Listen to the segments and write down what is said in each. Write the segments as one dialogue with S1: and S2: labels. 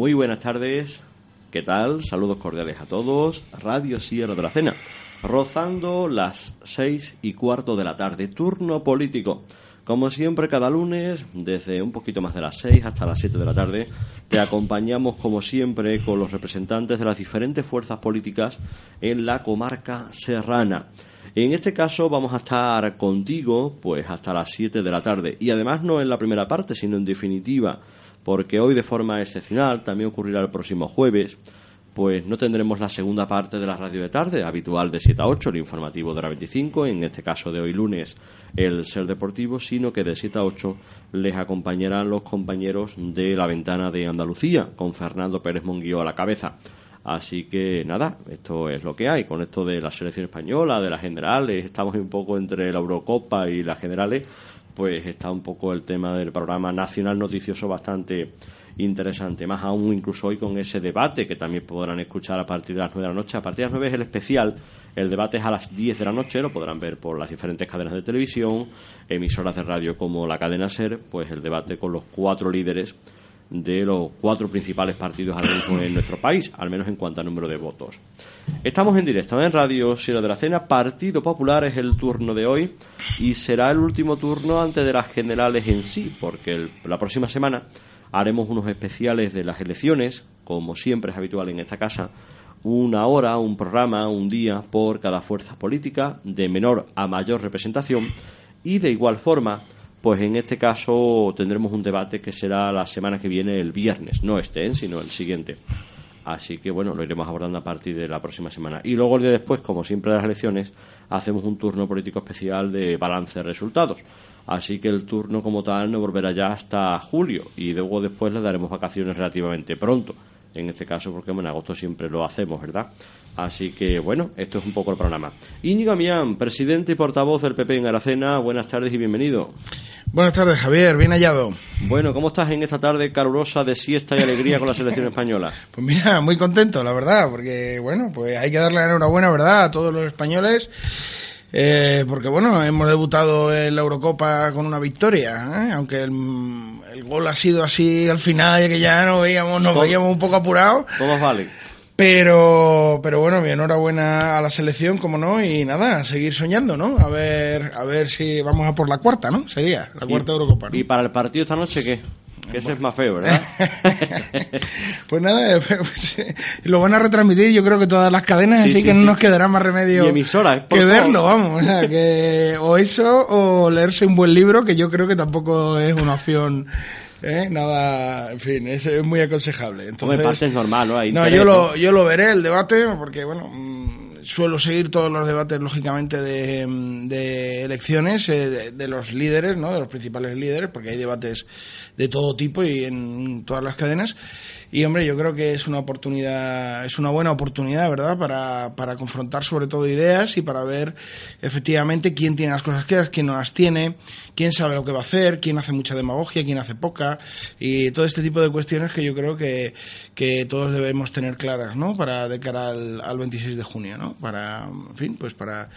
S1: Muy buenas tardes. ¿Qué tal? Saludos cordiales a todos. Radio Sierra de la Cena. Rozando las seis y cuarto de la tarde. Turno político. Como siempre, cada lunes, desde un poquito más de las seis hasta las siete de la tarde, te acompañamos, como siempre, con los representantes de las diferentes fuerzas políticas en la comarca serrana. En este caso vamos a estar contigo pues hasta las 7 de la tarde y además no en la primera parte, sino en definitiva, porque hoy de forma excepcional, también ocurrirá el próximo jueves, pues no tendremos la segunda parte de la radio de tarde, habitual de 7 a 8, el informativo de la 25, en este caso de hoy lunes el Ser Deportivo, sino que de 7 a 8 les acompañarán los compañeros de la ventana de Andalucía, con Fernando Pérez Monguío a la cabeza. Así que nada, esto es lo que hay. Con esto de la selección española, de las generales, estamos un poco entre la Eurocopa y las generales, pues está un poco el tema del programa nacional noticioso bastante interesante. Más aún incluso hoy con ese debate que también podrán escuchar a partir de las 9 de la noche. A partir de las 9 es el especial. El debate es a las 10 de la noche, lo podrán ver por las diferentes cadenas de televisión, emisoras de radio como la cadena SER, pues el debate con los cuatro líderes de los cuatro principales partidos en nuestro país, al menos en cuanto a número de votos. Estamos en directo en Radio Sierra de la Cena. Partido Popular es el turno de hoy y será el último turno antes de las generales en sí, porque la próxima semana haremos unos especiales de las elecciones, como siempre es habitual en esta casa, una hora, un programa, un día por cada fuerza política, de menor a mayor representación, y de igual forma pues en este caso tendremos un debate que será la semana que viene, el viernes, no este, ¿eh? sino el siguiente. Así que bueno, lo iremos abordando a partir de la próxima semana. Y luego el día después, como siempre de las elecciones, hacemos un turno político especial de balance de resultados. Así que el turno como tal no volverá ya hasta julio y luego después le daremos vacaciones relativamente pronto. En este caso, porque en agosto siempre lo hacemos, ¿verdad? Así que bueno, esto es un poco el programa. Íñigo Mián, presidente y portavoz del PP en Aracena, buenas tardes y bienvenido.
S2: Buenas tardes, Javier, bien hallado.
S1: Bueno, ¿cómo estás en esta tarde calurosa de siesta y alegría con la selección española?
S2: Pues mira, muy contento, la verdad, porque bueno, pues hay que darle enhorabuena, ¿verdad?, a todos los españoles. Eh, porque bueno, hemos debutado en la Eurocopa con una victoria, ¿eh? aunque el, gol ha sido así al final, que ya no veíamos, nos veíamos un poco apurados.
S1: Todos vale.
S2: Pero, pero bueno, mi enhorabuena a la selección, como no, y nada, a seguir soñando, ¿no? A ver, a ver si vamos a por la cuarta, ¿no? Sería, la cuarta Eurocopa.
S1: ¿Y para el partido esta noche qué? Que ese es más feo, ¿verdad?
S2: pues nada, pues, lo van a retransmitir yo creo que todas las cadenas, así que no nos quedará más remedio que verlo, vamos. O, sea, que, o eso o leerse un buen libro, que yo creo que tampoco es una opción ¿Eh? Nada, en fin, es, muy aconsejable. Entonces,
S1: es normal, ¿no?
S2: no, yo lo, yo lo veré, el debate, porque, bueno, mm, suelo seguir todos los debates, lógicamente, de, de elecciones, eh, de, los líderes, ¿no? De los principales líderes, porque hay debates de todo tipo y en todas las cadenas. Y hombre, yo creo que es una oportunidad, es una buena oportunidad, ¿verdad? Para, para confrontar sobre todo ideas y para ver efectivamente quién tiene las cosas claras, quién no las tiene, quién sabe lo que va a hacer, quién hace mucha demagogia, quién hace poca y todo este tipo de cuestiones que yo creo que, que todos debemos tener claras, ¿no? Para de cara al, al 26 de junio, ¿no? Para, en fin, pues para,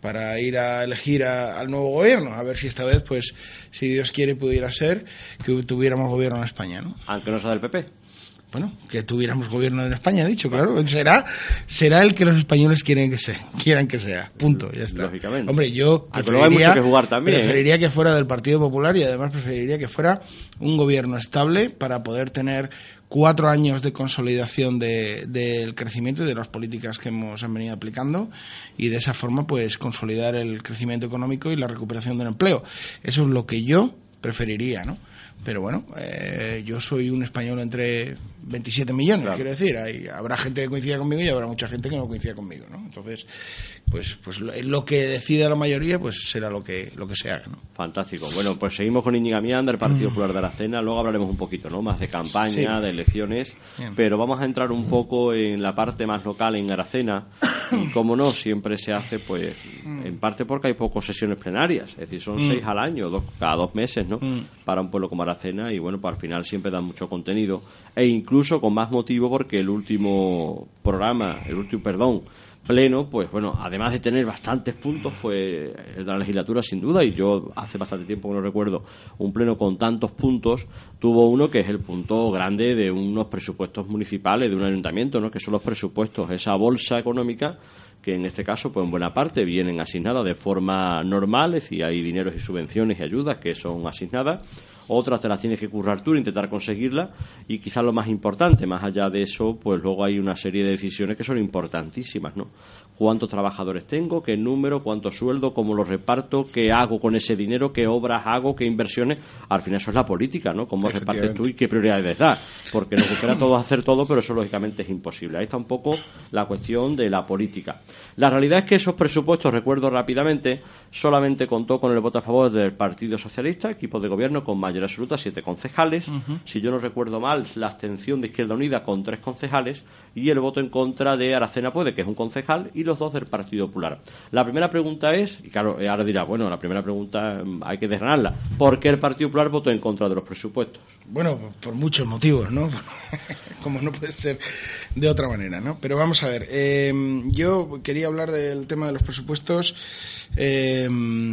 S2: para ir a elegir al nuevo gobierno, a ver si esta vez, pues, si Dios quiere, pudiera ser que tuviéramos gobierno en España, ¿no?
S1: Aunque no sea del PP
S2: bueno, que tuviéramos gobierno en España, dicho, claro, será será el que los españoles quieren que sea, quieran que sea, punto, ya está.
S1: Lógicamente.
S2: Hombre, yo preferiría, que jugar también, ¿eh? preferiría que fuera del Partido Popular y además preferiría que fuera un gobierno estable para poder tener cuatro años de consolidación del de, crecimiento y de las políticas que hemos venido aplicando y de esa forma pues consolidar el crecimiento económico y la recuperación del empleo. Eso es lo que yo preferiría, ¿no? Pero bueno, eh, yo soy un español entre 27 millones, quiero decir. Hay, habrá gente que coincida conmigo y habrá mucha gente que no coincida conmigo, ¿no? Entonces, pues, pues lo, que decida la mayoría, pues será lo que, lo que se haga, ¿no?
S1: Fantástico. Bueno, pues seguimos con Íñiga Mianda, el Partido mm. Popular de Aracena. Luego hablaremos un poquito, ¿no? Más de campaña, de elecciones. Pero vamos a entrar un poco en la parte más local en Aracena. Y como no, siempre se hace, pues, mm. en parte porque hay pocas sesiones plenarias. Es decir, son mm. seis al año, dos, cada dos meses, ¿no? Para un pueblo como Aracena. Y bueno, pues al final siempre dan mucho contenido. E incluso con más motivo porque el último programa, el último, perdón, pleno, pues bueno, además de tener bastantes puntos, fue el de la legislatura sin duda, y yo hace bastante tiempo que no recuerdo un pleno con tantos puntos, tuvo uno que es el punto grande de unos presupuestos municipales, de un ayuntamiento, ¿no? que son los presupuestos, esa bolsa económica que en este caso, pues en buena parte vienen asignadas de forma normal, es decir, hay dineros y subvenciones y ayudas que son asignadas, otras te las tienes que currar tú, intentar conseguirlas, y quizás lo más importante, más allá de eso, pues luego hay una serie de decisiones que son importantísimas, ¿no? cuántos trabajadores tengo, qué número, cuánto sueldo, cómo lo reparto, qué hago con ese dinero, qué obras hago, qué inversiones. Al final eso es la política, ¿no? Cómo repartes tú y qué prioridades das. Porque nos gustaría todos hacer todo, pero eso lógicamente es imposible. Ahí está un poco la cuestión de la política. La realidad es que esos presupuestos, recuerdo rápidamente, solamente contó con el voto a favor del Partido Socialista, equipo de gobierno con mayoría absoluta, siete concejales. Si yo no recuerdo mal, la abstención de Izquierda Unida con tres concejales y el voto en contra de Aracena Puede, que es un concejal, y los dos del Partido Popular. La primera pregunta es, y claro, ahora dirá, bueno, la primera pregunta mm, hay que desgranarla. ¿Por qué el Partido Popular votó en contra de los presupuestos?
S2: Bueno, por muchos motivos, ¿no? Como no puede ser de otra manera, ¿no? Pero vamos a ver, eh, yo quería hablar del tema de los presupuestos, eh,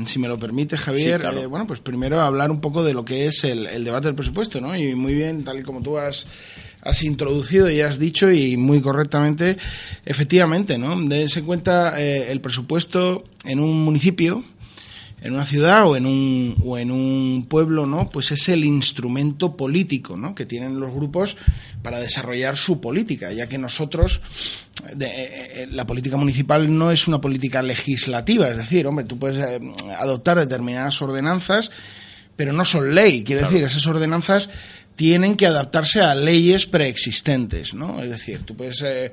S2: si me lo permite, Javier. Eh, bueno, pues primero hablar un poco de lo que es el, el debate del presupuesto, ¿no? Y muy bien, tal y como tú has introducido y has dicho y muy correctamente, efectivamente, ¿no? Dense en cuenta eh, el presupuesto en un municipio, en una ciudad o en un, o en un pueblo, ¿no? Pues es el instrumento político, ¿no? Que tienen los grupos para desarrollar su política, ya que nosotros, de, eh, eh, la política municipal no es una política legislativa, es decir, hombre, tú puedes adoptar determinadas ordenanzas, pero no son ley, quiere decir, esas ordenanzas tienen que adaptarse a leyes preexistentes, ¿no? Es decir, tú puedes eh,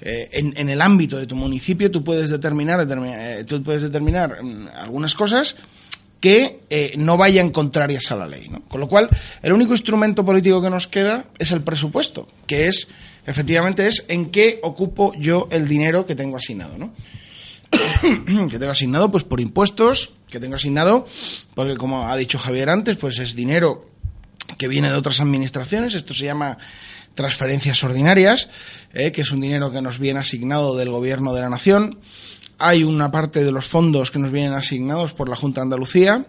S2: eh, en, el ámbito de tu municipio tú puedes determinar, eh, tú puedes determinar mm, algunas cosas que no vayan contrarias a la ley, ¿no? Con lo cual, el único instrumento político que nos queda es el presupuesto, que es efectivamente es en qué ocupo yo el dinero que tengo asignado, ¿no? que tengo asignado pues por impuestos, que tengo asignado porque como ha dicho Javier antes, pues es dinero que viene de otras administraciones. Esto se llama transferencias ordinarias, eh, que es un dinero que nos viene asignado del Gobierno de la Nación. Hay una parte de los fondos que nos vienen asignados por la Junta de Andalucía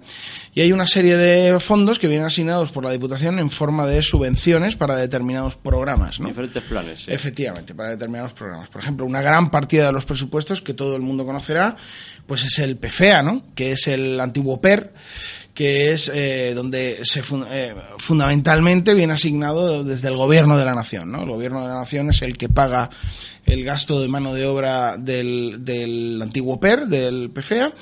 S2: y hay una serie de fondos que vienen asignados por la Diputación en forma de subvenciones para determinados programas. ¿no?
S1: Diferentes planes.
S2: Efectivamente, para determinados programas. Por ejemplo, una gran partida de los presupuestos que todo el mundo conocerá, pues es el PFEA, ¿no? que es el antiguo PER, que es eh, donde se eh, fundamentalmente viene asignado desde el gobierno de la nación. ¿no? El gobierno de la nación es el que paga el gasto de mano de obra del, del antiguo PER, del PFEA,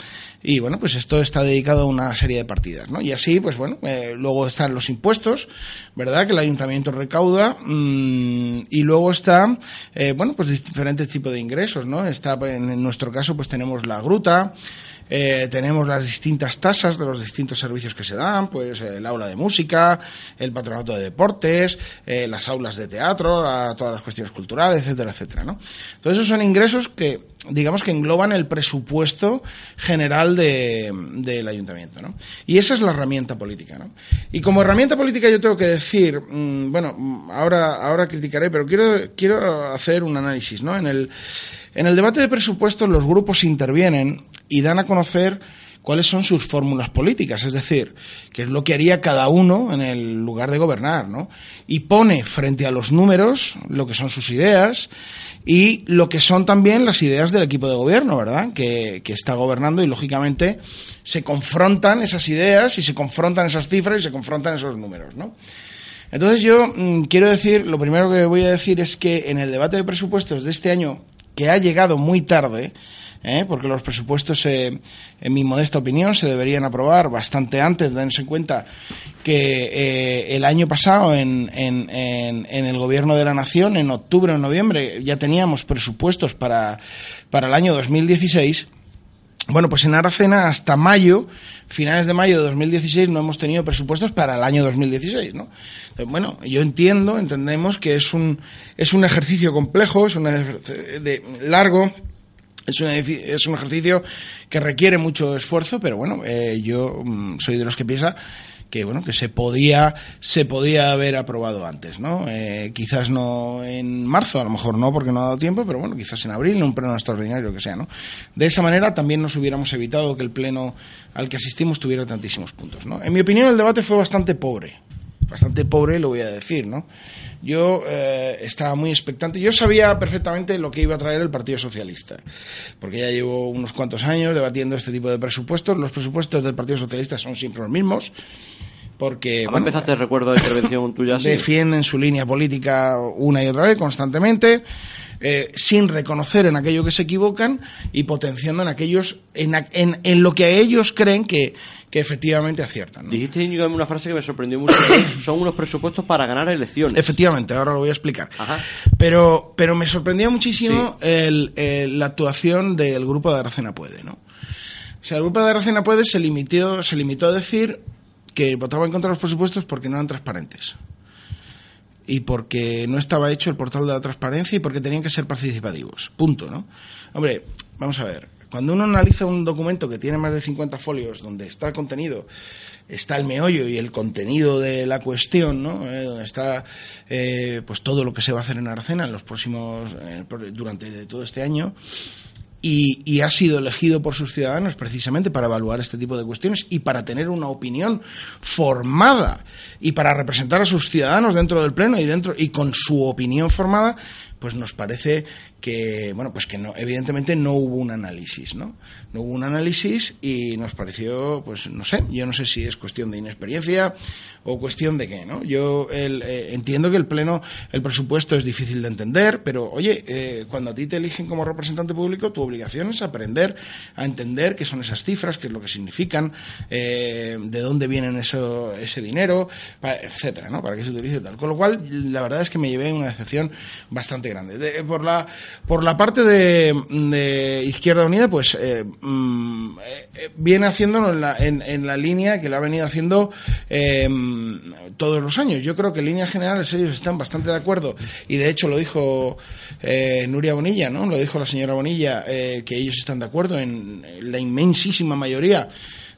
S2: y bueno, pues esto está dedicado a una serie de partidas, ¿no? Y así, pues bueno, eh, luego están los impuestos, ¿verdad? Que el ayuntamiento recauda, mmm, y luego está, eh, bueno, pues diferentes tipos de ingresos, ¿no? Está, en nuestro caso, pues tenemos la gruta, eh, tenemos las distintas tasas de los distintos servicios que se dan, pues el aula de música, el patronato de deportes, eh, las aulas de teatro, todas las cuestiones culturales, etcétera, etcétera, ¿no? Entonces esos son ingresos que, digamos que engloban el presupuesto general del ayuntamiento, ¿no? Y esa es la herramienta política, ¿no? Y como herramienta política yo tengo que decir, mm, bueno, ahora, ahora criticaré, pero quiero, quiero hacer un análisis, ¿no? En el, en el debate de presupuestos los grupos intervienen y dan a conocer cuáles son sus fórmulas políticas, es decir, qué es lo que haría cada uno en el lugar de gobernar, ¿no? Y pone frente a los números lo que son sus ideas y lo que son también las ideas del equipo de gobierno, ¿verdad? Que, que está gobernando y lógicamente se confrontan esas ideas y se confrontan esas cifras y se confrontan esos números, ¿no? Entonces yo mm, quiero decir, lo primero que voy a decir es que en el debate de presupuestos de este año, que ha llegado muy tarde, ¿eh? porque los presupuestos, eh, en mi modesta opinión, se deberían aprobar bastante antes, dense en cuenta que eh, el año pasado en, en, en, el Gobierno de la Nación, en octubre o noviembre, ya teníamos presupuestos para, para el año 2016. Bueno, pues en Aracena hasta mayo, finales de mayo de 2016, no hemos tenido presupuestos para el año 2016, ¿no? Bueno, yo entiendo, entendemos que es un, es un ejercicio complejo, es un de largo, Es un, es un ejercicio que requiere mucho esfuerzo, pero bueno, eh, yo mm, soy de los que piensa que bueno que se podía se podía haber aprobado antes no eh, quizás no en marzo a lo mejor no porque no ha dado tiempo pero bueno quizás en abril en un pleno extraordinario que sea no de esa manera también nos hubiéramos evitado que el pleno al que asistimos tuviera tantísimos puntos no en mi opinión el debate fue bastante pobre bastante pobre lo voy a decir no yo eh, estaba muy expectante. Yo sabía perfectamente lo que iba a traer el Partido Socialista, porque ya llevo unos cuantos años debatiendo este tipo de presupuestos. Los presupuestos del Partido Socialista son siempre los mismos. Porque
S1: bueno, empezaste, recuerdo, de intervención tuya.
S2: Defienden su línea política una y otra vez, constantemente. Eh, sin reconocer en aquello que se equivocan y potenciando en aquellos, en, en, en lo que ellos creen que, que efectivamente aciertan.
S1: Dijiste una frase que me sorprendió mucho, son unos presupuestos para ganar elecciones.
S2: Efectivamente, ahora lo voy a explicar. Pero, pero me sorprendió muchísimo el, la actuación del grupo de Aracena Puede, ¿no? O sea, el grupo de Aracena Puede se limitó, se limitó a decir que votaba en contra de los presupuestos porque no eran transparentes y porque no estaba hecho el portal de la transparencia y porque tenían que ser participativos. Punto, ¿no? Hombre, vamos a ver. Cuando uno analiza un documento que tiene más de 50 folios, donde está el contenido, está el meollo y el contenido de la cuestión, ¿no? Eh, donde está eh, pues todo lo que se va a hacer en Aracena en los próximos, durante todo este año, y, ha sido elegido por sus ciudadanos precisamente para evaluar este tipo de cuestiones y para tener una opinión formada y para representar a sus ciudadanos dentro del pleno y dentro y con su opinión formada pues nos parece que, bueno, pues que no, evidentemente no hubo un análisis, ¿no? No hubo un análisis y nos pareció, pues no sé, yo no sé si es cuestión de inexperiencia o cuestión de qué, ¿no? Yo eh, entiendo que el pleno, el presupuesto es difícil de entender, pero oye, eh, cuando a ti te eligen como representante público, tu obligación es aprender a entender qué son esas cifras, qué es lo que significan, eh, de dónde vienen eso, ese dinero, etcétera, ¿no? Para qué se utilice tal. Con lo cual, la verdad es que me llevé una decepción bastante grande. por la por la parte de, Izquierda Unida, pues eh, mm, eh, viene haciéndolo en la, en, la línea que lo ha venido haciendo eh, todos los años. Yo creo que en líneas generales ellos están bastante de acuerdo y de hecho lo dijo Nuria Bonilla, ¿no? Lo dijo la señora Bonilla que ellos están de acuerdo en la inmensísima mayoría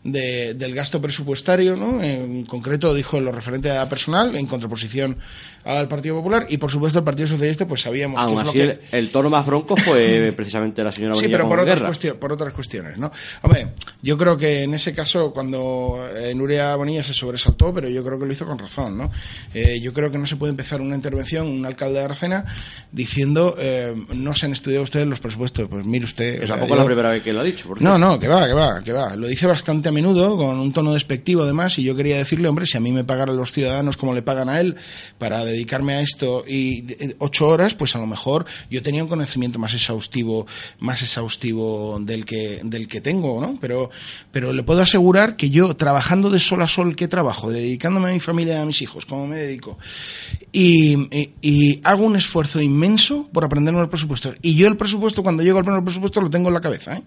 S2: del gasto presupuestario, ¿no? En concreto dijo lo referente a personal, en contraposición al Partido Popular, y por supuesto el Partido Socialista, pues sabíamos
S1: que, es lo que... el, tono más bronco fue precisamente la señora Bonilla
S2: Sí, pero por otras, por otras cuestiones, ¿no? Hombre, yo creo que en ese caso, cuando eh, Nuria Bonilla se sobresaltó, pero yo creo que lo hizo con razón, ¿no? Eh, yo creo que no se puede empezar una intervención, un alcalde de Arcena, diciendo, eh, no se han estudiado ustedes los presupuestos. Pues mire usted...
S1: Es tampoco la primera vez que lo ha dicho, por
S2: No, no, que va, que va, que va. Lo dice bastante menudo, con un tono despectivo además, y yo quería decirle, hombre, si a mí me pagaran los ciudadanos como le pagan a él para dedicarme a esto y eh, ocho horas, pues a lo mejor yo tenía un conocimiento más exhaustivo, más exhaustivo del que, del que tengo, ¿no? Pero, pero le puedo asegurar que yo, trabajando de sol a sol que trabajo, dedicándome a mi familia y a mis hijos, como me dedico, y, y, hago un esfuerzo inmenso por aprenderme el presupuesto. Y yo el presupuesto, cuando llego al primer presupuesto, lo tengo en la cabeza, ¿eh?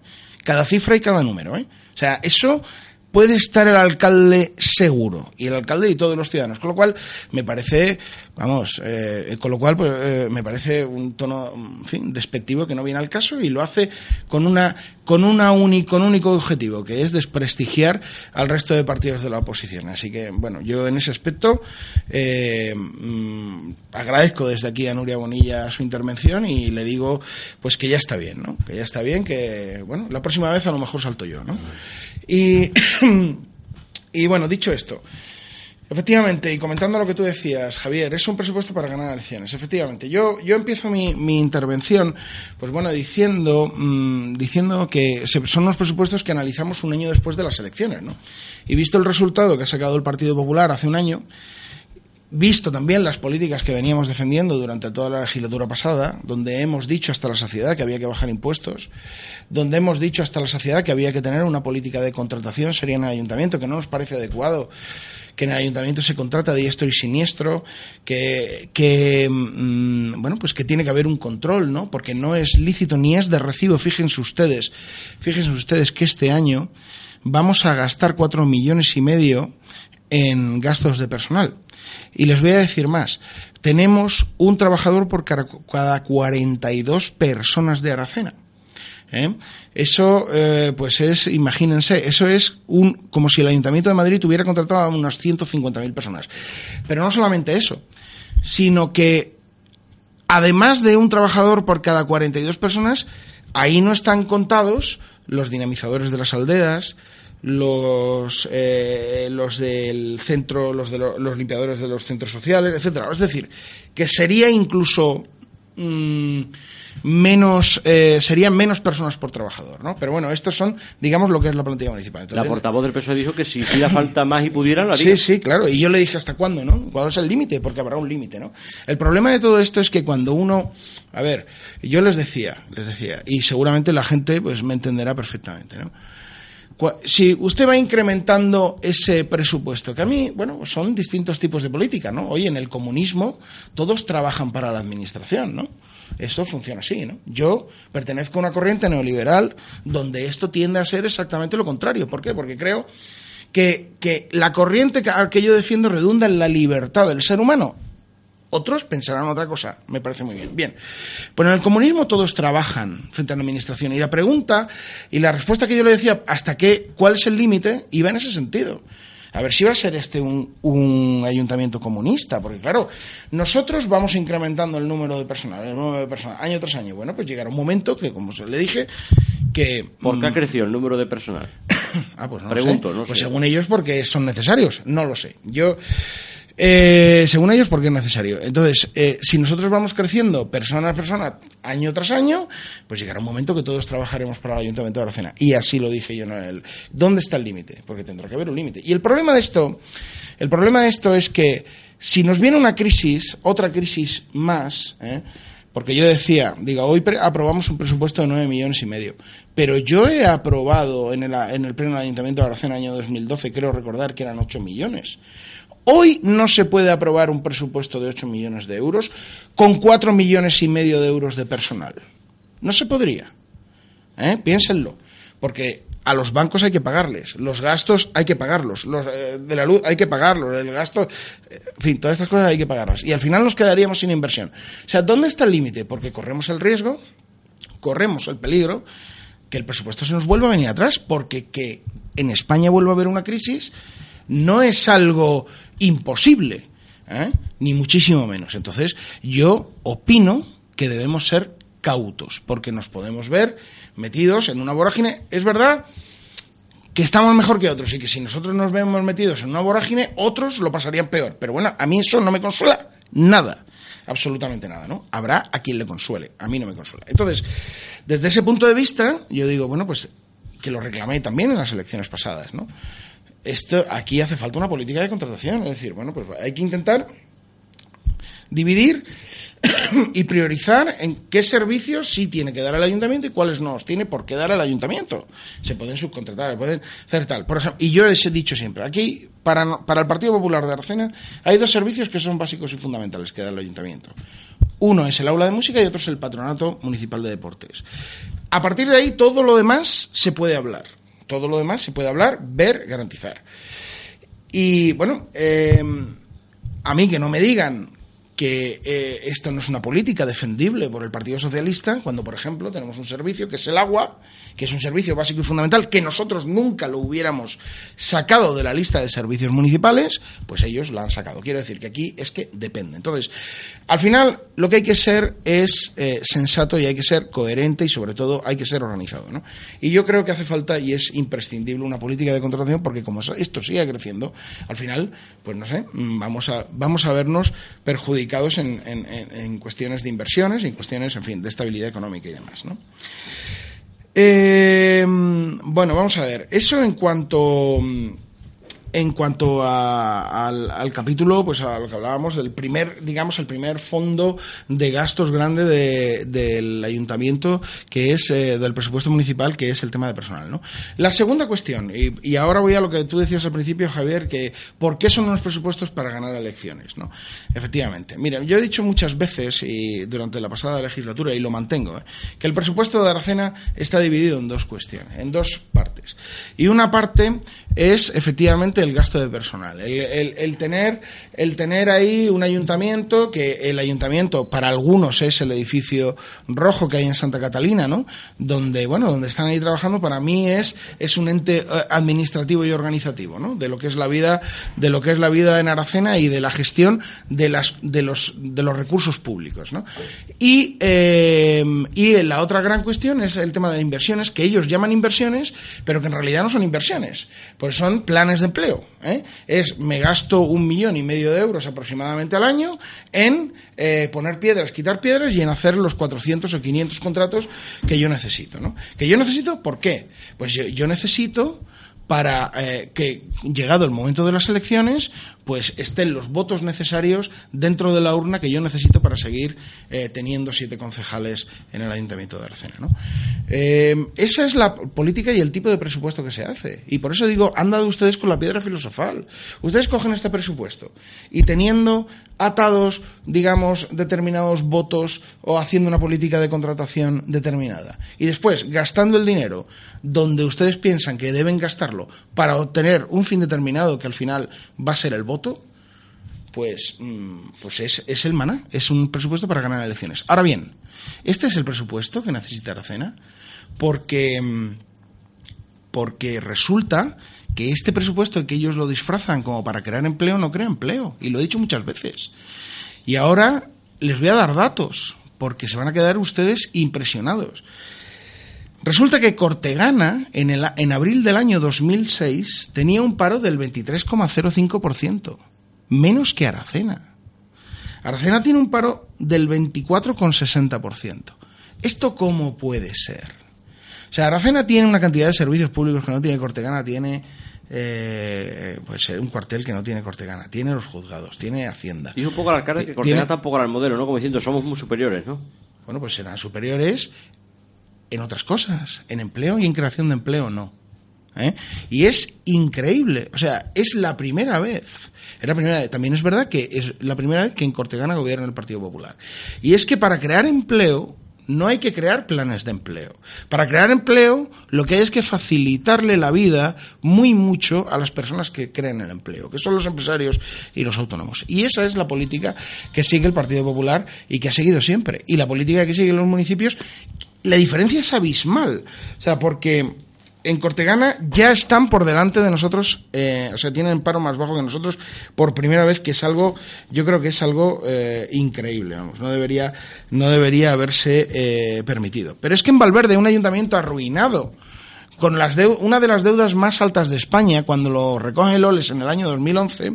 S2: Cada cifra y cada número, ¿eh? O sea, eso puede estar el alcalde seguro y el alcalde y todos los ciudadanos con lo cual me parece vamos eh, con lo cual pues, eh, me parece un tono en fin despectivo que no viene al caso y lo hace con una con una único, con un único objetivo que es desprestigiar al resto de partidos de la oposición. Así que bueno yo en ese aspecto eh, mm, agradezco desde aquí a Nuria Bonilla su intervención y le digo pues que ya está bien no que ya está bien que bueno la próxima vez a lo mejor salto yo no y, y bueno, dicho esto, Efectivamente, y comentando lo que tú decías, Javier, es un presupuesto para ganar elecciones. Efectivamente, yo, yo empiezo mi, mi intervención, pues bueno, diciendo, mm, diciendo que son los presupuestos que analizamos un año después de las elecciones, ¿no? Y visto el resultado que ha sacado el Partido Popular hace un año, visto también las políticas que veníamos defendiendo durante toda la legislatura pasada, donde hemos dicho hasta la saciedad que había que bajar impuestos, donde hemos dicho hasta la saciedad que había que tener una política de contratación sería en el ayuntamiento, que no nos parece adecuado que en el ayuntamiento se contrata diestro y siniestro, que, que mm, bueno, pues que tiene que haber un control, ¿no? Porque no es lícito ni es de recibo. Fíjense ustedes, fíjense ustedes que este año vamos a gastar cuatro millones y medio en gastos de personal. Y les voy a decir más. Tenemos un trabajador por cada 42 personas de Aracena. ¿eh? Eso, eh, pues es, imagínense, eso es un, como si el Ayuntamiento de Madrid hubiera contratado a unas 150.000 personas. Pero no solamente eso, sino que además de un trabajador por cada 42 personas, ahí no están contados los dinamizadores de las aldeas, los eh, los del centro, los de los limpiadores de los centros sociales, etcétera. Es decir, que sería incluso mm, menos eh, serían menos personas por trabajador, ¿no? Pero bueno, estos son, digamos, lo que es la plantilla municipal.
S1: la portavoz del PSOE dijo que si hiciera falta más y pudiera, lo haría.
S2: Sí, sí, claro. Y yo le dije, ¿hasta cuándo, no? ¿Cuál es el límite? Porque habrá un límite, ¿no? El problema de todo esto es que cuando uno... A ver, yo les decía, les decía, y seguramente la gente pues me entenderá perfectamente, ¿no? Si usted va incrementando ese presupuesto, que a mí, bueno, son distintos tipos de política, ¿no? Hoy en el comunismo todos trabajan para la administración, ¿no? Esto funciona así, ¿no? Yo pertenezco a una corriente neoliberal donde esto tiende a ser exactamente lo contrario. ¿Por qué? Porque creo que, que la corriente que yo defiendo redunda en la libertad del ser humano. Otros pensarán otra cosa, me parece muy bien. Bien, pues en el comunismo todos trabajan frente a la administración y la pregunta y la respuesta que yo le decía, ¿hasta qué, cuál es el límite? Iba en ese sentido. A ver si va a ser este un, ayuntamiento comunista, porque claro, nosotros vamos incrementando el número de personal, el número de personal, año tras año. Bueno, pues llegará un momento que, como se le dije, que...
S1: ¿Por qué ha mm, crecido el número de personal?
S2: ah, pues no Pregunto, no pues según ellos porque son necesarios, no lo sé. Yo... Eh, según ellos, porque es necesario. Entonces, eh, si nosotros vamos creciendo persona a persona, año tras año, pues llegará un momento que todos trabajaremos para el Ayuntamiento de Aracena. Y así lo dije yo. ¿Dónde está el límite? Porque tendrá que haber un límite. Y el problema de esto, el problema de esto es que si nos viene una crisis, otra crisis más, ¿eh? porque yo decía, diga, hoy aprobamos un presupuesto de nueve millones y medio, pero yo he aprobado en el, en el pleno del Ayuntamiento de Aracena año 2012, creo recordar que eran 8 millones. Hoy no se puede aprobar un presupuesto de 8 millones de euros con 4 millones y medio de euros de personal. No se podría. ¿Eh? Piénsenlo. Porque a los bancos hay que pagarles, los gastos hay que pagarlos, los eh, de la luz hay que pagarlos, el gasto, eh, en fin, todas estas cosas hay que pagarlas. Y al final nos quedaríamos sin inversión. O sea, ¿dónde está el límite? Porque corremos el riesgo, corremos el peligro que el presupuesto se nos vuelva a venir atrás, porque que en España vuelva a haber una crisis no es algo imposible, ¿eh? ni muchísimo menos. Entonces, yo opino que debemos ser cautos, porque nos podemos ver metidos en una vorágine. Es verdad que estamos mejor que otros y que si nosotros nos vemos metidos en una vorágine, otros lo pasarían peor. Pero bueno, a mí eso no me consuela nada absolutamente nada, ¿no? Habrá a quien le consuele, a mí no me consuela. Entonces, desde ese punto de vista, yo digo, bueno, pues que lo reclamé también en las elecciones pasadas, ¿no? Esto aquí hace falta una política de contratación. Es decir, bueno, pues hay que intentar dividir y priorizar en qué servicios sí tiene que dar el ayuntamiento y cuáles no tiene por qué dar el ayuntamiento. Se pueden subcontratar, pueden hacer tal. Por ejemplo, y yo les he dicho siempre, aquí para, para el Partido Popular de Arcena hay dos servicios que son básicos y fundamentales que da el ayuntamiento. Uno es el aula de música y otro es el patronato municipal de deportes. A partir de ahí todo lo demás se puede hablar. Todo lo demás se puede hablar, ver, garantizar. Y bueno, eh, a mí que no me digan que eh, esto no es una política defendible por el Partido Socialista, cuando, por ejemplo, tenemos un servicio que es el agua, que es un servicio básico y fundamental, que nosotros nunca lo hubiéramos sacado de la lista de servicios municipales, pues ellos lo han sacado. Quiero decir que aquí es que depende. Entonces, al final, lo que hay que ser es eh, sensato y hay que ser coherente y, sobre todo, hay que ser organizado. ¿no? Y yo creo que hace falta y es imprescindible una política de contratación porque como esto sigue creciendo, al final, pues no sé, mm, vamos a, vamos a vernos perjudicados en, cuestiones de inversiones en cuestiones, en fin, de estabilidad económica y demás. ¿no? Eh, bueno, vamos a ver. Eso en cuanto en cuanto al, capítulo, pues a lo que hablábamos del primer, digamos, el primer fondo de gastos grande del ayuntamiento, que es eh, del presupuesto municipal, que es el tema de personal, ¿no? La segunda cuestión, y, ahora voy a lo que tú decías al principio, Javier, que ¿por qué son unos presupuestos para ganar elecciones, no? Efectivamente. Mira, yo he dicho muchas veces y durante la pasada legislatura, y lo mantengo, ¿eh? que el presupuesto de Aracena está dividido en dos cuestiones, en dos partes. Y una parte es, efectivamente, simplemente el gasto de personal. El, tener, el tener ahí un ayuntamiento, que el ayuntamiento para algunos es el edificio rojo que hay en Santa Catalina, ¿no? Donde, bueno, donde están ahí trabajando, para mí es, es un ente eh, administrativo y organizativo, ¿no? De lo que es la vida, de lo que es la vida en Aracena y de la gestión de las, de los, de los recursos públicos, ¿no? Y, eh, y la otra gran cuestión es el tema de inversiones, que ellos llaman inversiones, pero que en realidad no son inversiones, pues son planes de empleo. ¿Eh? Es me gasto un millón y medio de euros aproximadamente al año en eh, poner piedras, quitar piedras y en hacer los 400 o 500 contratos que yo necesito. ¿no? ¿Que yo necesito? ¿Por qué? Pues yo necesito para eh, que, llegado el momento de las elecciones, pues estén los votos necesarios dentro de la urna que yo necesito para seguir eh, teniendo siete concejales en el Ayuntamiento de Aracena. Eh, esa es la política y el tipo de presupuesto que se hace. Y por eso digo, han dado ustedes con la piedra filosofal. Ustedes cogen este presupuesto y teniendo atados, digamos, determinados votos o haciendo una política de contratación determinada. Y después, gastando el dinero donde ustedes piensan que deben gastarlo para obtener un fin determinado que al final va a ser el voto, pues, mm, pues es, es el maná, es un presupuesto para ganar elecciones. Ahora bien, este es el presupuesto que necesita Aracena, porque, mm, porque resulta que este presupuesto que ellos lo disfrazan como para crear empleo no crea empleo, y lo he dicho muchas veces. Y ahora les voy a dar datos, porque se van a quedar ustedes impresionados. Resulta que Cortegana, en, el, en abril del año 2006, tenía un paro del 23,05%, menos que Aracena. Aracena tiene un paro del 24,60%. ¿Esto cómo puede ser? O sea, Aracena tiene una cantidad de servicios públicos que no tiene Cortegana, tiene eh, pues un cuartel que no tiene Cortegana, tiene los juzgados, tiene Hacienda.
S1: Y un poco la cara que Cortegana tampoco era el modelo, ¿no? Como diciendo, somos muy superiores, ¿no?
S2: Bueno, pues serán superiores en otras cosas, en empleo y en creación de empleo no. ¿eh? Y es increíble, o sea, es la primera vez. Es la primera También es verdad que es la primera vez que en Cortegana gobierna el Partido Popular. Y es que para crear empleo no hay que crear planes de empleo. Para crear empleo, lo que hay es que facilitarle la vida muy mucho a las personas que creen el empleo, que son los empresarios y los autónomos. Y esa es la política que sigue el Partido Popular y que ha seguido siempre. Y la política que siguen los municipios la diferencia es abismal. O sea, porque en Cortegana ya están por delante de nosotros, eh, o sea, tienen paro más bajo que nosotros por primera vez, que es algo, yo creo que es algo eh, increíble, vamos, no debería, no debería haberse eh, permitido. Pero es que en Valverde, un ayuntamiento arruinado, con las una de las deudas más altas de España, cuando lo recoge Loles en el año 2011,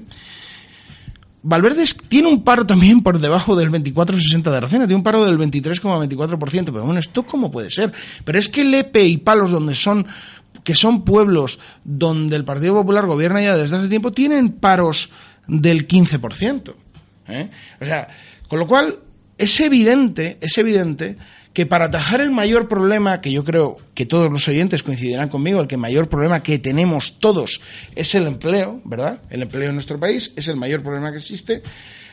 S2: Valverde tiene un paro también por debajo del 24,60 de Aracena, tiene un paro del 23,24%, pero bueno, ¿esto cómo puede ser? Pero es que Lepe y Palos, donde son, que son pueblos donde el Partido Popular gobierna ya desde hace tiempo, tienen paros del 15%. ¿eh? O sea, con lo cual, es evidente, es evidente que para atajar el mayor problema, que yo creo que todos los oyentes coincidirán conmigo, el que mayor problema que tenemos todos es el empleo, ¿verdad? El empleo en nuestro país es el mayor problema que existe.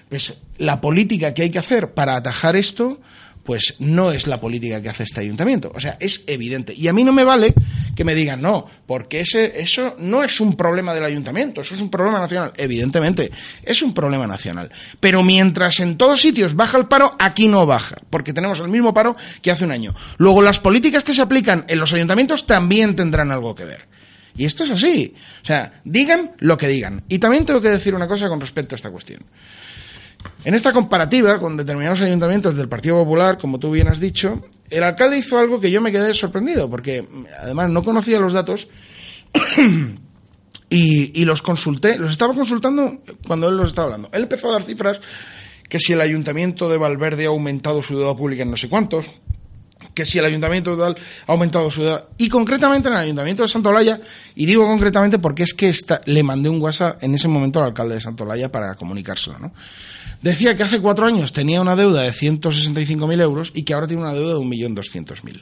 S2: Pues la política que hay que hacer para atajar esto, pues no es la política que hace este ayuntamiento. O sea, es evidente. Y a mí no me vale que me digan, no, porque ese, eso no es un problema del ayuntamiento, eso es un problema nacional. Evidentemente, es un problema nacional. Pero mientras en todos sitios baja el paro, aquí no baja, porque tenemos el mismo paro que hace un año. Luego, las políticas que se aplican en los ayuntamientos también tendrán algo que ver. Y esto es así. O sea, digan lo que digan. Y también tengo que decir una cosa con respecto a esta cuestión. En esta comparativa con determinados ayuntamientos del Partido Popular, como tú bien has dicho, el alcalde hizo algo que yo me quedé sorprendido, porque además no conocía los datos y, los consulté, los estaba consultando cuando él los estaba hablando. Él empezó a dar cifras que si el ayuntamiento de Valverde ha aumentado su deuda pública en no sé cuántos, que si el ayuntamiento de ha aumentado su deuda, y concretamente en el ayuntamiento de Santolaya, y digo concretamente porque es que le mandé un WhatsApp en ese momento al alcalde de Santolaya para comunicárselo, ¿no? Decía que hace cuatro años tenía una deuda de 165.000 euros y que ahora tiene una deuda de 1.200.000.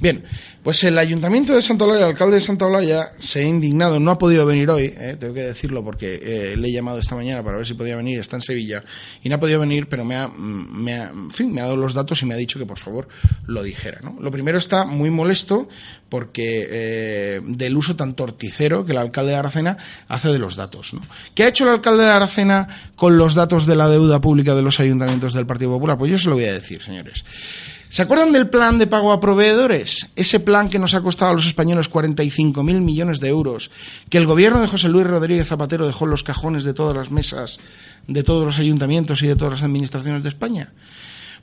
S2: Bien, pues el Ayuntamiento de Santa Olaya, el alcalde de Santa Olaya, se ha indignado, no ha podido venir hoy, eh, tengo que decirlo porque eh, le he llamado esta mañana para ver si podía venir, está en Sevilla, y no ha podido venir, pero me ha, me ha, en fin, me ha dado los datos y me ha dicho que por favor lo dijera. ¿no? Lo primero está muy molesto porque eh, del uso tan torticero que el alcalde de Aracena hace de los datos. ¿no? ¿Qué ha hecho el alcalde de Aracena con los datos de la deuda pública de los ayuntamientos del Partido Popular? Pues yo se lo voy a decir, señores. ¿Se acuerdan del plan de pago a proveedores? Ese plan que nos ha costado a los españoles 45.000 millones de euros, que el gobierno de José Luis Rodríguez Zapatero dejó en los cajones de todas las mesas de todos los ayuntamientos y de todas las administraciones de España.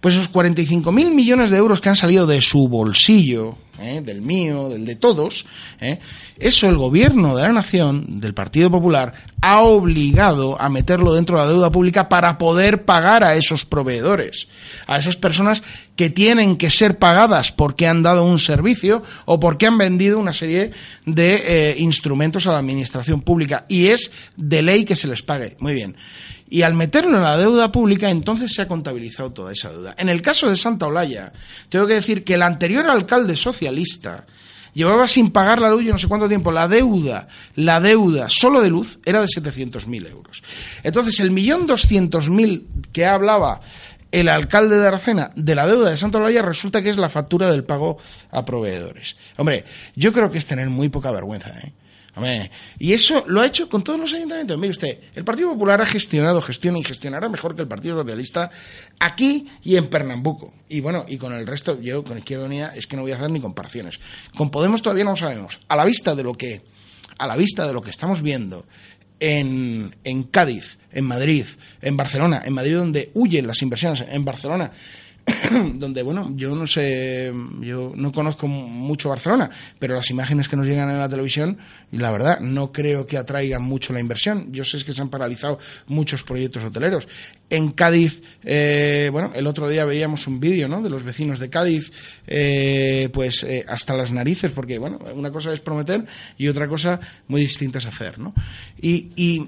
S2: Pues esos 45.000 millones de euros que han salido de su bolsillo, ¿eh? del mío, del de todos, ¿eh? eso el gobierno de la nación, del Partido Popular, ha obligado a meterlo dentro de la deuda pública para poder pagar a esos proveedores, a esas personas que tienen que ser pagadas porque han dado un servicio o porque han vendido una serie de eh, instrumentos a la administración pública. Y es de ley que se les pague. Muy bien. Y al meterlo en la deuda pública, entonces se ha contabilizado toda esa deuda. En el caso de Santa Olaya, tengo que decir que el anterior alcalde socialista llevaba sin pagar la luz yo no sé cuánto tiempo. La deuda, la deuda solo de luz era de 700.000 euros. Entonces, el millón doscientos mil que hablaba el alcalde de Aracena de la deuda de Santa Olaya resulta que es la factura del pago a proveedores. Hombre, yo creo que es tener muy poca vergüenza, ¿eh? Y eso lo ha hecho con todos los ayuntamientos. Mire usted, el Partido Popular ha gestionado, gestiona y gestionará mejor que el Partido Socialista aquí y en Pernambuco. Y bueno, y con el resto, yo con Izquierda Unida es que no voy a hacer ni comparaciones. Con Podemos todavía no sabemos. A la vista de lo que, a la vista de lo que estamos viendo en, en Cádiz, en Madrid, en Barcelona, en Madrid donde huyen las inversiones, en Barcelona donde, bueno, yo no sé, yo no conozco mucho Barcelona, pero las imágenes que nos llegan en la televisión, la verdad, no creo que atraigan mucho la inversión. Yo sé que se han paralizado muchos proyectos hoteleros. En Cádiz, eh, bueno, el otro día veíamos un vídeo, ¿no?, de los vecinos de Cádiz, eh, pues eh, hasta las narices, porque, bueno, una cosa es prometer y otra cosa muy distinta es hacer, ¿no? y, y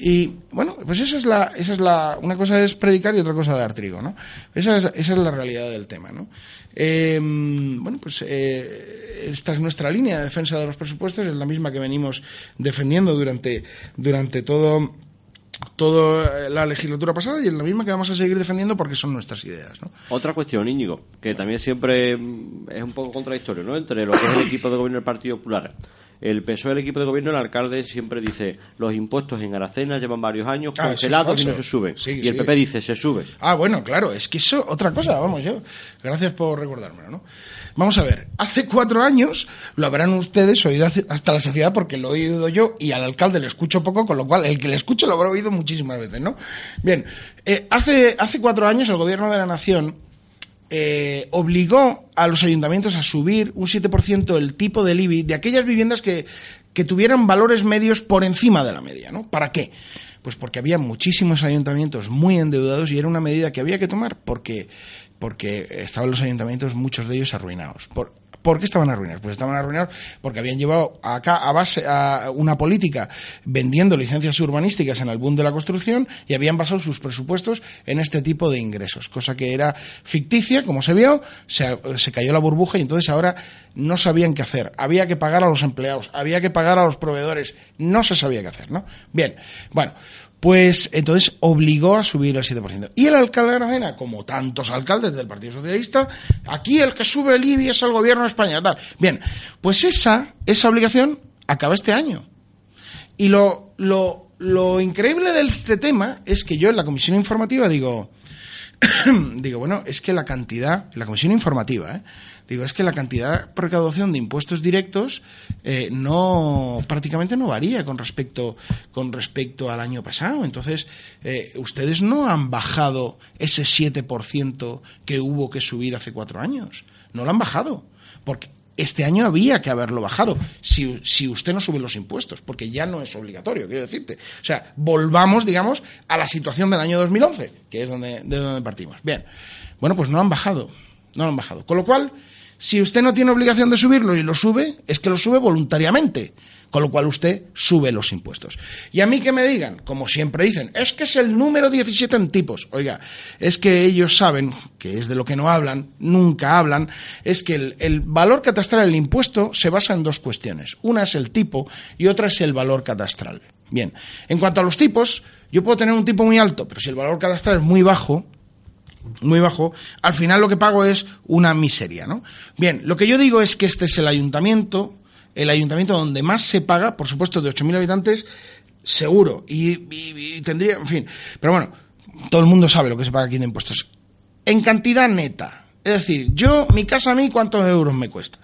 S2: y bueno, pues esa es la, esa es la, una cosa es predicar y otra cosa dar trigo, ¿no? Esa es, esa es la realidad del tema, ¿no? Eh, bueno, pues eh, esta es nuestra línea de defensa de los presupuestos, es la misma que venimos defendiendo durante, durante todo toda la legislatura pasada y es la misma que vamos a seguir defendiendo porque son nuestras ideas. ¿no?
S1: Otra cuestión, Íñigo, que también siempre es un poco contradictorio, ¿no? Entre lo que es el equipo de gobierno del Partido Popular el PSOE, el equipo de gobierno, el alcalde siempre dice los impuestos en Aracena llevan varios años ah, congelados y no se suben. y el PP dice se sube.
S2: Ah, bueno, claro, es que eso, otra cosa, vamos, yo. Gracias por recordármelo, ¿no? Vamos a ver, hace cuatro años lo habrán ustedes oído hasta la saciedad porque lo he oído yo y al alcalde le escucho poco, con lo cual el que le escucho lo habrá oído muchísimas veces, ¿no? Bien, eh, hace, hace cuatro años el gobierno de la nación eh, obligó a los ayuntamientos a subir un 7% el tipo del IBI de aquellas viviendas que, que tuvieran valores medios por encima de la media, ¿no? ¿Para qué? Pues porque había muchísimos ayuntamientos muy endeudados y era una medida que había que tomar porque, porque estaban los ayuntamientos, muchos de ellos arruinados. Por, ¿Por qué estaban arruinados? Pues estaban arruinados porque habían llevado acá a base a una política vendiendo licencias urbanísticas en el boom de la construcción y habían basado sus presupuestos en este tipo de ingresos, cosa que era ficticia, como se vio, se, se cayó la burbuja y entonces ahora no sabían qué hacer. Había que pagar a los empleados, había que pagar a los proveedores, no se sabía qué hacer, ¿no? Bien, bueno, pues entonces obligó a subir el 7%. Y el alcalde de Granada, como tantos alcaldes del Partido Socialista, aquí el que sube el IBI es el gobierno de España. Bien, pues esa, esa obligación acaba este año. Y lo, lo, lo increíble de este tema es que yo en la comisión informativa digo, digo, bueno, es que la cantidad, la comisión informativa, ¿eh? digo, es que la cantidad de recaudación de impuestos directos eh, no prácticamente no varía con respecto con respecto al año pasado. Entonces, eh, ustedes no han bajado ese 7% que hubo que subir hace cuatro años. No lo han bajado. Porque este año había que haberlo bajado si, si, usted no sube los impuestos, porque ya no es obligatorio, quiero decirte. O sea, volvamos, digamos, a la situación del año 2011, que es donde, de donde partimos. Bien, bueno, pues no lo han bajado, no lo han bajado. Con lo cual, si usted no tiene obligación de subirlo y lo sube, es que lo sube voluntariamente, con lo cual usted sube los impuestos. Y a mí que me digan, como siempre dicen, es que es el número 17 en tipos. Oiga, es que ellos saben, que es de lo que no hablan, nunca hablan, es que el, valor catastral del impuesto se basa en dos cuestiones. Una es el tipo y otra es el valor catastral. Bien, en cuanto a los tipos, yo puedo tener un tipo muy alto, pero si el valor catastral es muy bajo, muy bajo, al final lo que pago es una miseria, ¿no? Bien, lo que yo digo es que este es el ayuntamiento, el ayuntamiento donde más se paga, por supuesto, de 8.000 habitantes, seguro, y, tendría, en fin, pero bueno, todo el mundo sabe lo que se paga aquí de impuestos. En cantidad neta, es decir, yo, mi casa a mí, ¿cuántos euros me cuesta?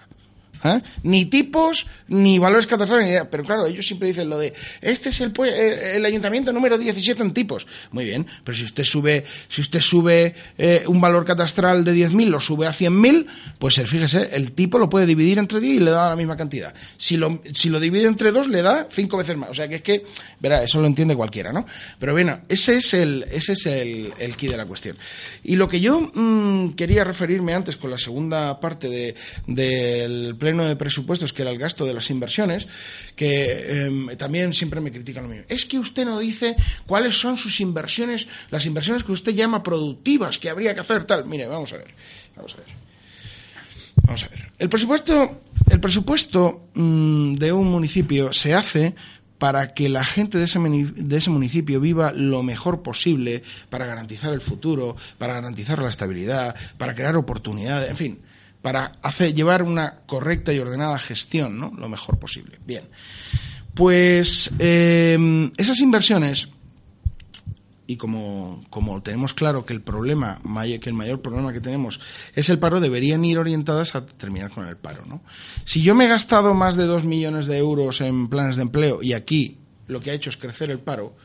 S2: ¿Eh? Ni tipos, ni valores catastrales. Pero claro, ellos siempre dicen lo de, este es el, el, ayuntamiento número 17 en tipos. Muy bien, pero si usted sube, si usted sube eh, un valor catastral de 10.000, lo sube a 100.000, pues eh, fíjese, el tipo lo puede dividir entre 10 y le da la misma cantidad. Si lo, si lo divide entre dos, le da cinco veces más. O sea que es que, verá, eso lo entiende cualquiera, ¿no? Pero bueno, ese es el, ese es el, el key de la cuestión. Y lo que yo mm, quería referirme antes con la segunda parte de, del pleno de presupuestos, que era el gasto de las inversiones, que em, también siempre me critican lo mismo. Es que usted no dice cuáles son sus inversiones, las inversiones que usted llama productivas, que habría que hacer tal. Mire, vamos a ver. Vamos a ver. Vamos a ver. El presupuesto, el presupuesto mm, de un municipio se hace para que la gente de ese, de ese, municipio viva lo mejor posible, para garantizar el futuro, para garantizar la estabilidad, para crear oportunidades, en fin para hacer, llevar una correcta y ordenada gestión, ¿no? Lo mejor posible. Bien. Pues em, esas inversiones, y como, como, tenemos claro que el problema, que el mayor problema que tenemos es el paro, deberían ir orientadas a terminar con el paro, ¿no? Si yo me he gastado más de dos millones de euros en planes de empleo y aquí lo que ha hecho es crecer el paro,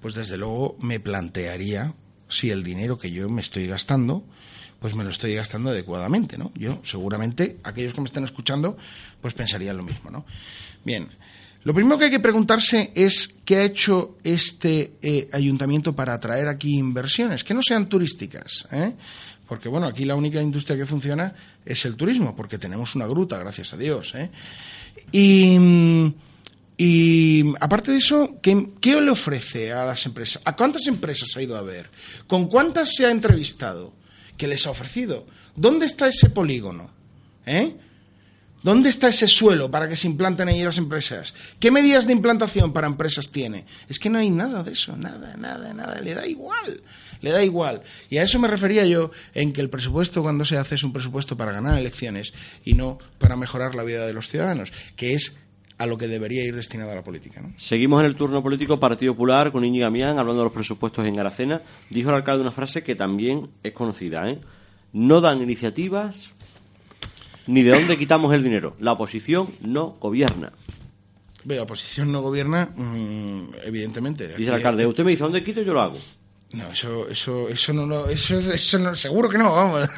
S2: pues desde luego me plantearía si el dinero que yo me estoy gastando pues me lo estoy gastando adecuadamente, ¿no? Yo, seguramente, aquellos que me están escuchando, pues pensarían lo mismo, ¿no? Bien, lo primero que hay que preguntarse es qué ha hecho este eh, ayuntamiento para atraer aquí inversiones, que no sean turísticas, ¿eh? Porque, bueno, aquí la única industria que funciona es el turismo, porque tenemos una gruta, gracias a Dios, ¿eh? Y... Y aparte de eso, ¿qué, ¿qué, le ofrece a las empresas? ¿A cuántas empresas ha ido a ver? ¿Con cuántas se ha entrevistado? Que les ha ofrecido. ¿Dónde está ese polígono? ¿Eh? ¿Dónde está ese suelo para que se implanten ahí las empresas? ¿Qué medidas de implantación para empresas tiene? Es que no hay nada de eso, nada, nada, nada. Le da igual, le da igual. Y a eso me refería yo en que el presupuesto cuando se hace es un presupuesto para ganar elecciones y no para mejorar la vida de los ciudadanos, que es a lo que debería ir destinada la política.
S1: Seguimos en el turno político Partido Popular con Íñigo Mián hablando de los presupuestos en Aracena. Dijo el alcalde una frase que también es conocida. ¿eh? No dan iniciativas ni de dónde quitamos el dinero. La oposición no gobierna.
S2: la oposición no gobierna, mm, evidentemente.
S1: Dice el alcalde, usted me dice dónde quito, yo lo hago.
S2: No, eso, eso, eso no lo, eso, eso no, seguro que no, vamos.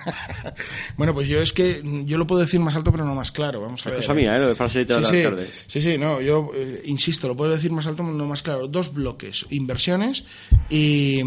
S2: bueno, pues yo es que yo lo puedo decir más alto, pero no más claro, vamos a ver.
S1: Cosa mía, ¿eh? frase de
S2: sí, sí, sí, sí, no, yo eh, insisto, lo puedo decir más alto, no más claro. Dos bloques, inversiones y,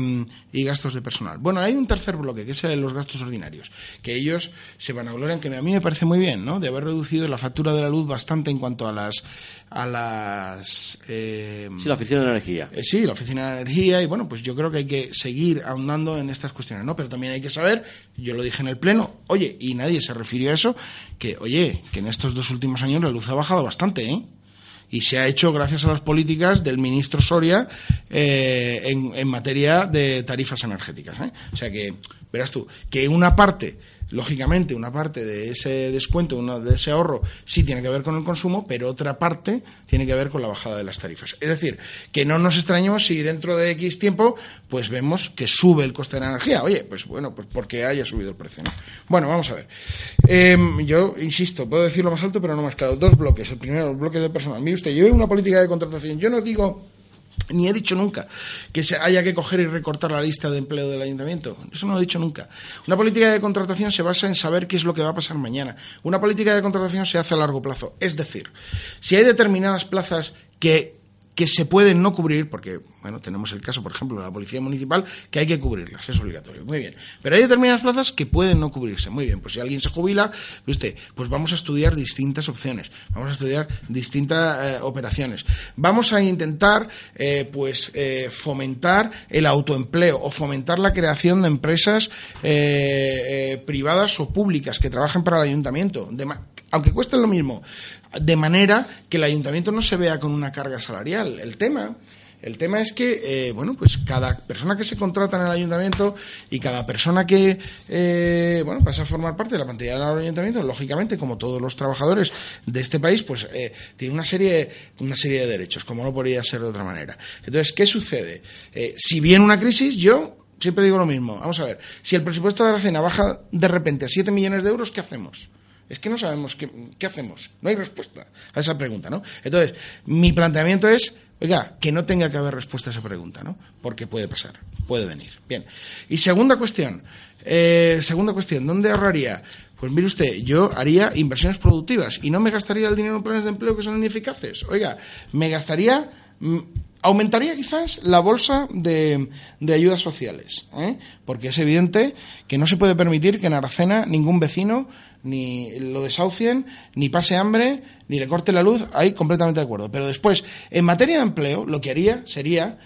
S2: y gastos de personal. Bueno, hay un tercer bloque, que es el de los gastos ordinarios, que ellos se van a valorar, que a mí me parece muy bien, ¿no? De haber reducido la factura de la luz bastante en cuanto a las, a las,
S1: eh, sí, la oficina de energía.
S2: Eh, sí, la oficina de energía, y bueno, pues yo creo que hay que seguir ahondando en estas cuestiones, ¿no? Pero también hay que saber, yo lo dije en el pleno, oye, y nadie se refirió a eso, que, oye, que en estos dos últimos años la luz ha bajado bastante, ¿eh? Y se ha hecho gracias a las políticas del ministro Soria eh, en, en, materia de tarifas energéticas. ¿eh? O sea que, verás tú, que una parte Lógicamente, una parte de ese descuento, de ese ahorro, sí tiene que ver con el consumo, pero otra parte tiene que ver con la bajada de las tarifas. Es decir, que no nos extrañemos si dentro de X tiempo, pues vemos que sube el coste de la energía. Oye, pues bueno, pues porque haya subido el precio. Bueno, vamos a ver. Em, yo insisto, puedo decirlo más alto, pero no más claro. Dos bloques. El primero, el bloque de personal. Mire usted, veo una política de contratación. Yo no digo ni he dicho nunca que se haya que coger y recortar la lista de empleo del ayuntamiento. Eso no lo he dicho nunca. Una política de contratación se basa en saber qué es lo que va a pasar mañana. Una política de contratación se hace a largo plazo. Es decir, si hay determinadas plazas que que se pueden no cubrir, porque, bueno, tenemos el caso, por ejemplo, de la Policía Municipal, que hay que cubrirlas, es obligatorio. Muy bien. Pero hay determinadas plazas que pueden no cubrirse. Muy bien. Pues si alguien se jubila, usted, pues vamos a estudiar distintas opciones, vamos a estudiar distintas eh, operaciones. Vamos a intentar, eh, pues, eh, fomentar el autoempleo o fomentar la creación de empresas privadas o públicas que trabajen para el ayuntamiento, aunque cueste lo mismo de manera que el ayuntamiento no se vea con una carga salarial. El tema El tema es que, eh, bueno, pues cada persona que se contrata en el ayuntamiento y cada persona que, eh, bueno, pasa a formar parte de la plantilla del ayuntamiento, lógicamente, como todos los trabajadores de este país, pues eh, tiene una serie, una serie de derechos, como no podría ser de otra manera. Entonces, ¿qué sucede? si viene una crisis, yo siempre digo lo mismo. Vamos a ver, si el presupuesto de la cena baja de repente a 7 millones de euros, ¿qué hacemos? Es que no sabemos qué, qué hacemos. No hay respuesta a esa pregunta, ¿no? Entonces, mi planteamiento es Oiga, que no tenga que haber respuesta a esa pregunta, ¿no? Porque puede pasar, puede venir. Bien. Y segunda cuestión, eh, segunda cuestión, ¿dónde ahorraría? Pues mire usted, yo haría inversiones productivas y no me gastaría el dinero en planes de empleo que son ineficaces. Oiga, me gastaría, mm, aumentaría quizás la bolsa de, de ayudas sociales, ¿eh? porque es evidente que no se puede permitir que en Aracena ningún vecino ni lo desahucien, ni pase hambre, ni le corte la luz, ahí completamente de acuerdo. Pero después, en materia de empleo, lo que haría sería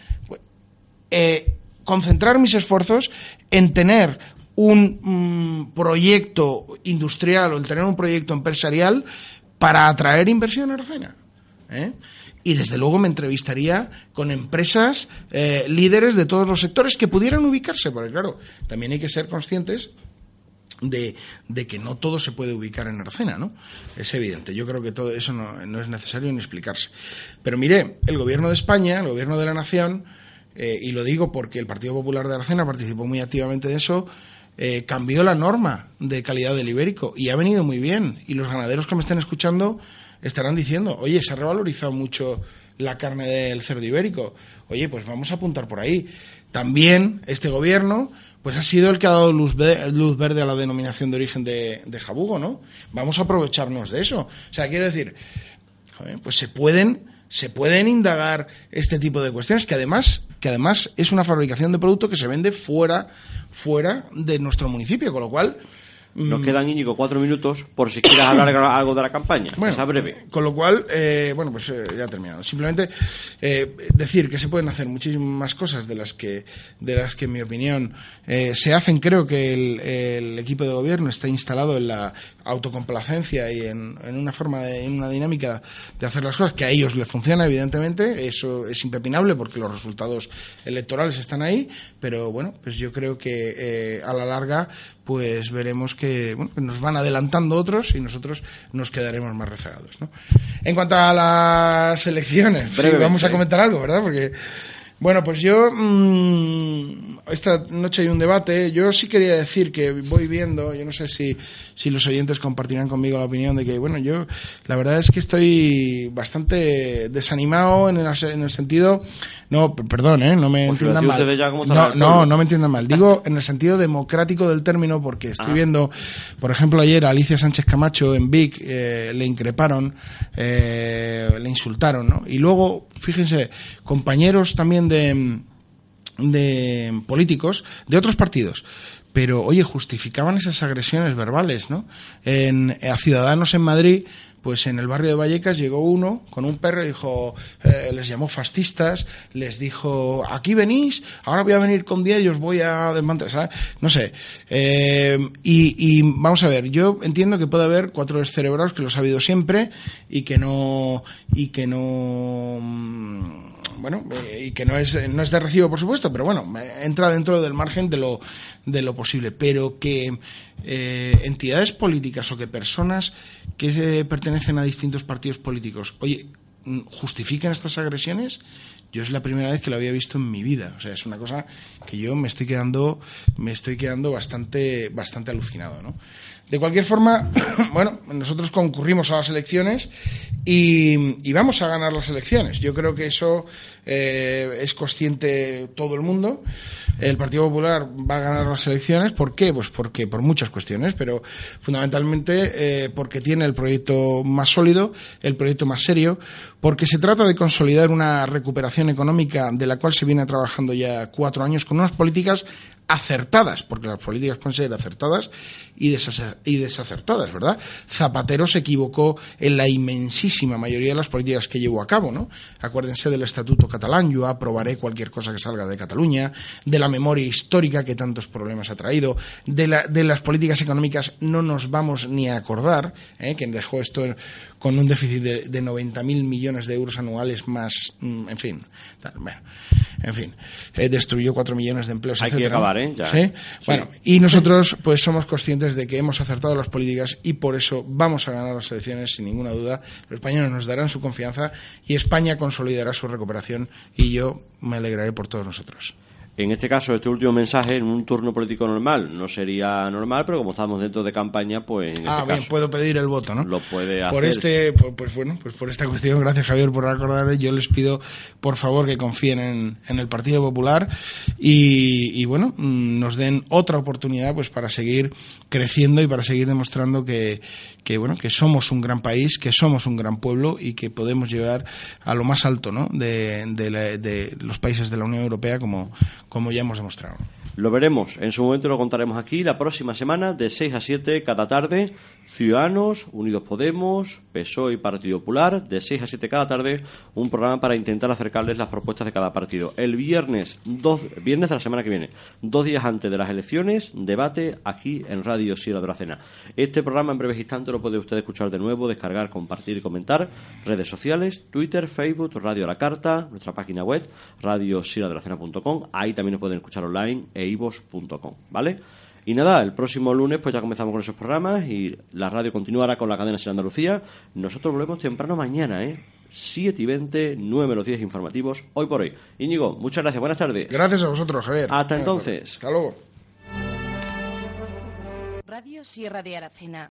S2: eh, concentrar mis esfuerzos en tener un mm, proyecto industrial o en tener un proyecto empresarial para atraer inversión a Aracena. ¿eh? y desde luego me entrevistaría con empresas eh, líderes de todos los sectores que pudieran ubicarse, porque claro, también hay que ser conscientes de, que no todo se puede ubicar en Arcena, ¿no? Es evidente. Yo creo que todo eso no, no es necesario ni explicarse. Pero mire, el gobierno de España, el gobierno de la nación, eh, y lo digo porque el Partido Popular de Arcena participó muy activamente de eso, eh, cambió la norma de calidad del ibérico y ha venido muy bien. Y los ganaderos que me estén escuchando estarán diciendo, oye, se ha revalorizado mucho la carne del cerdo ibérico. Oye, pues vamos a apuntar por ahí. También este gobierno pues ha sido el que ha dado luz, verde a la denominación de origen de, Jabugo, ¿no? Vamos a aprovecharnos de eso. O sea, quiero decir, pues se pueden, se pueden indagar este tipo de cuestiones que además, que además es una fabricación de producto que se vende fuera, fuera de nuestro municipio, con lo cual,
S1: nos mm. quedan, Íñigo, cuatro minutos por si quieres hablar algo de la campaña. Bueno, breve.
S2: Con lo cual, eh, bueno, pues eh, ya he terminado. Simplemente eh, decir que se pueden hacer muchísimas cosas de las que, de las que en mi opinión, se hacen. Creo que el, equipo de gobierno está instalado en la autocomplacencia y en, una forma, de, en una dinámica de hacer las cosas que a ellos les funciona, evidentemente. Eso es impepinable porque los resultados electorales están ahí. Pero bueno, pues yo creo que a la larga pues veremos que bueno, nos van adelantando otros y nosotros nos quedaremos más rezagados. ¿no? En cuanto a las elecciones, vamos a comentar algo, ¿verdad? Porque bueno, pues yo mmm, esta noche hay un debate. Yo sí quería decir que voy viendo, yo no sé si, si los oyentes compartirán conmigo la opinión de que, bueno, yo la verdad es que estoy bastante desanimado en el, en el sentido, no, perdón, ¿eh? no me pues entiendan mal. No, no, no me entiendan mal. Digo en el sentido democrático del término porque estoy ah. viendo, por ejemplo, ayer a Alicia Sánchez Camacho en Vic eh, le increparon, eh, le insultaron, ¿no? Y luego, fíjense, compañeros también de, de políticos de otros partidos pero oye, justificaban esas agresiones verbales, ¿no? En, a Ciudadanos en Madrid, pues en el barrio de Vallecas llegó uno con un perro y dijo, eh, les llamó fascistas, les dijo, aquí venís, ahora voy a venir con día y os voy a desmantelar, no sé. Eh, y, vamos a ver, yo entiendo que puede haber cuatro descerebrados que los ha habido siempre y que no, y que no, mm, bueno, eh, y que no es, no es de recibo, por supuesto, pero bueno, entra dentro del margen de lo, de lo posible. Pero que eh, entidades políticas o que personas que pertenecen a distintos partidos políticos, oye, justifiquen estas agresiones, yo es la primera vez que lo había visto en mi vida. O sea, es una cosa que yo me estoy quedando, me estoy quedando bastante, bastante alucinado, ¿no? De cualquier forma, bueno, nosotros concurrimos a las elecciones y, vamos a ganar las elecciones. Yo creo que eso eh, es consciente todo el mundo. El Partido Popular va a ganar las elecciones. ¿Por qué? Pues porque por muchas cuestiones, pero fundamentalmente eh, porque tiene el proyecto más sólido, el proyecto más serio, porque se trata de consolidar una recuperación económica de la cual se viene trabajando ya cuatro años con unas políticas acertadas, porque las políticas pueden ser acertadas y, y desacertadas, ¿verdad? Zapatero se equivocó en la inmensísima mayoría de las políticas que llevó a cabo, ¿no? Acuérdense del Estatuto catalán, yo aprobaré cualquier cosa que salga de Cataluña, de la memoria histórica que tantos problemas ha traído, de, la, de las políticas económicas no nos vamos ni a acordar, ¿eh? quien dejó esto con un déficit de, de 90.000 millones de euros anuales más, mm, en fin, bueno, en fin, eh, destruyó 4 millones de empleos.
S1: Hay que acabar, ¿eh?
S2: ¿Sí? Bueno, y nosotros pues somos conscientes de que hemos acertado las políticas y por eso vamos a ganar las elecciones sin ninguna duda. Los españoles nos darán su confianza y España consolidará su recuperación y yo me alegraré por todos nosotros.
S1: En este caso, este último mensaje en un turno político normal no sería normal, pero como estamos dentro de campaña, pues. En
S2: ah,
S1: este
S2: bien,
S1: caso,
S2: puedo pedir el voto, ¿no?
S1: Lo puede hacer.
S2: Por este, pues, pues bueno, pues por esta cuestión, gracias Javier por recordarle. Yo les pido, por favor, que confíen en, en el Partido Popular y, y, bueno, mm, nos den otra oportunidad, pues para seguir creciendo y para seguir demostrando que, que bueno, que somos un gran país, que somos un gran pueblo y que podemos llegar a lo más alto, ¿no? De, de, la, de los países de la Unión Europea, como, como ya hemos demostrado.
S1: Lo veremos, en su momento lo contaremos aquí la próxima semana de 6 a 7 cada tarde. Ciudadanos, Unidos Podemos, PSOE y Partido Popular, de 6 a 7 cada tarde, un programa para intentar acercarles las propuestas de cada partido. El viernes, dos, viernes de la semana que viene, dos días antes de las elecciones, debate aquí en Radio Sierra de la Cena. Este programa en breves instantes lo puede usted escuchar de nuevo, descargar, compartir y comentar. Redes sociales, Twitter, Facebook, Radio la Carta, nuestra página web, radiosierradelacena.com. Ahí también nos pueden escuchar online eivos.com, ¿vale? Y nada, el próximo lunes pues ya comenzamos con esos programas y la radio continuará con la cadena de Andalucía. Nosotros volvemos temprano mañana, ¿eh? 7 y 20, 9 menos 10 informativos, hoy por hoy. Íñigo, muchas gracias, buenas tardes.
S2: Gracias a vosotros, Javier.
S1: Hasta entonces.
S2: Hasta luego.
S3: Radio Sierra de Aracena.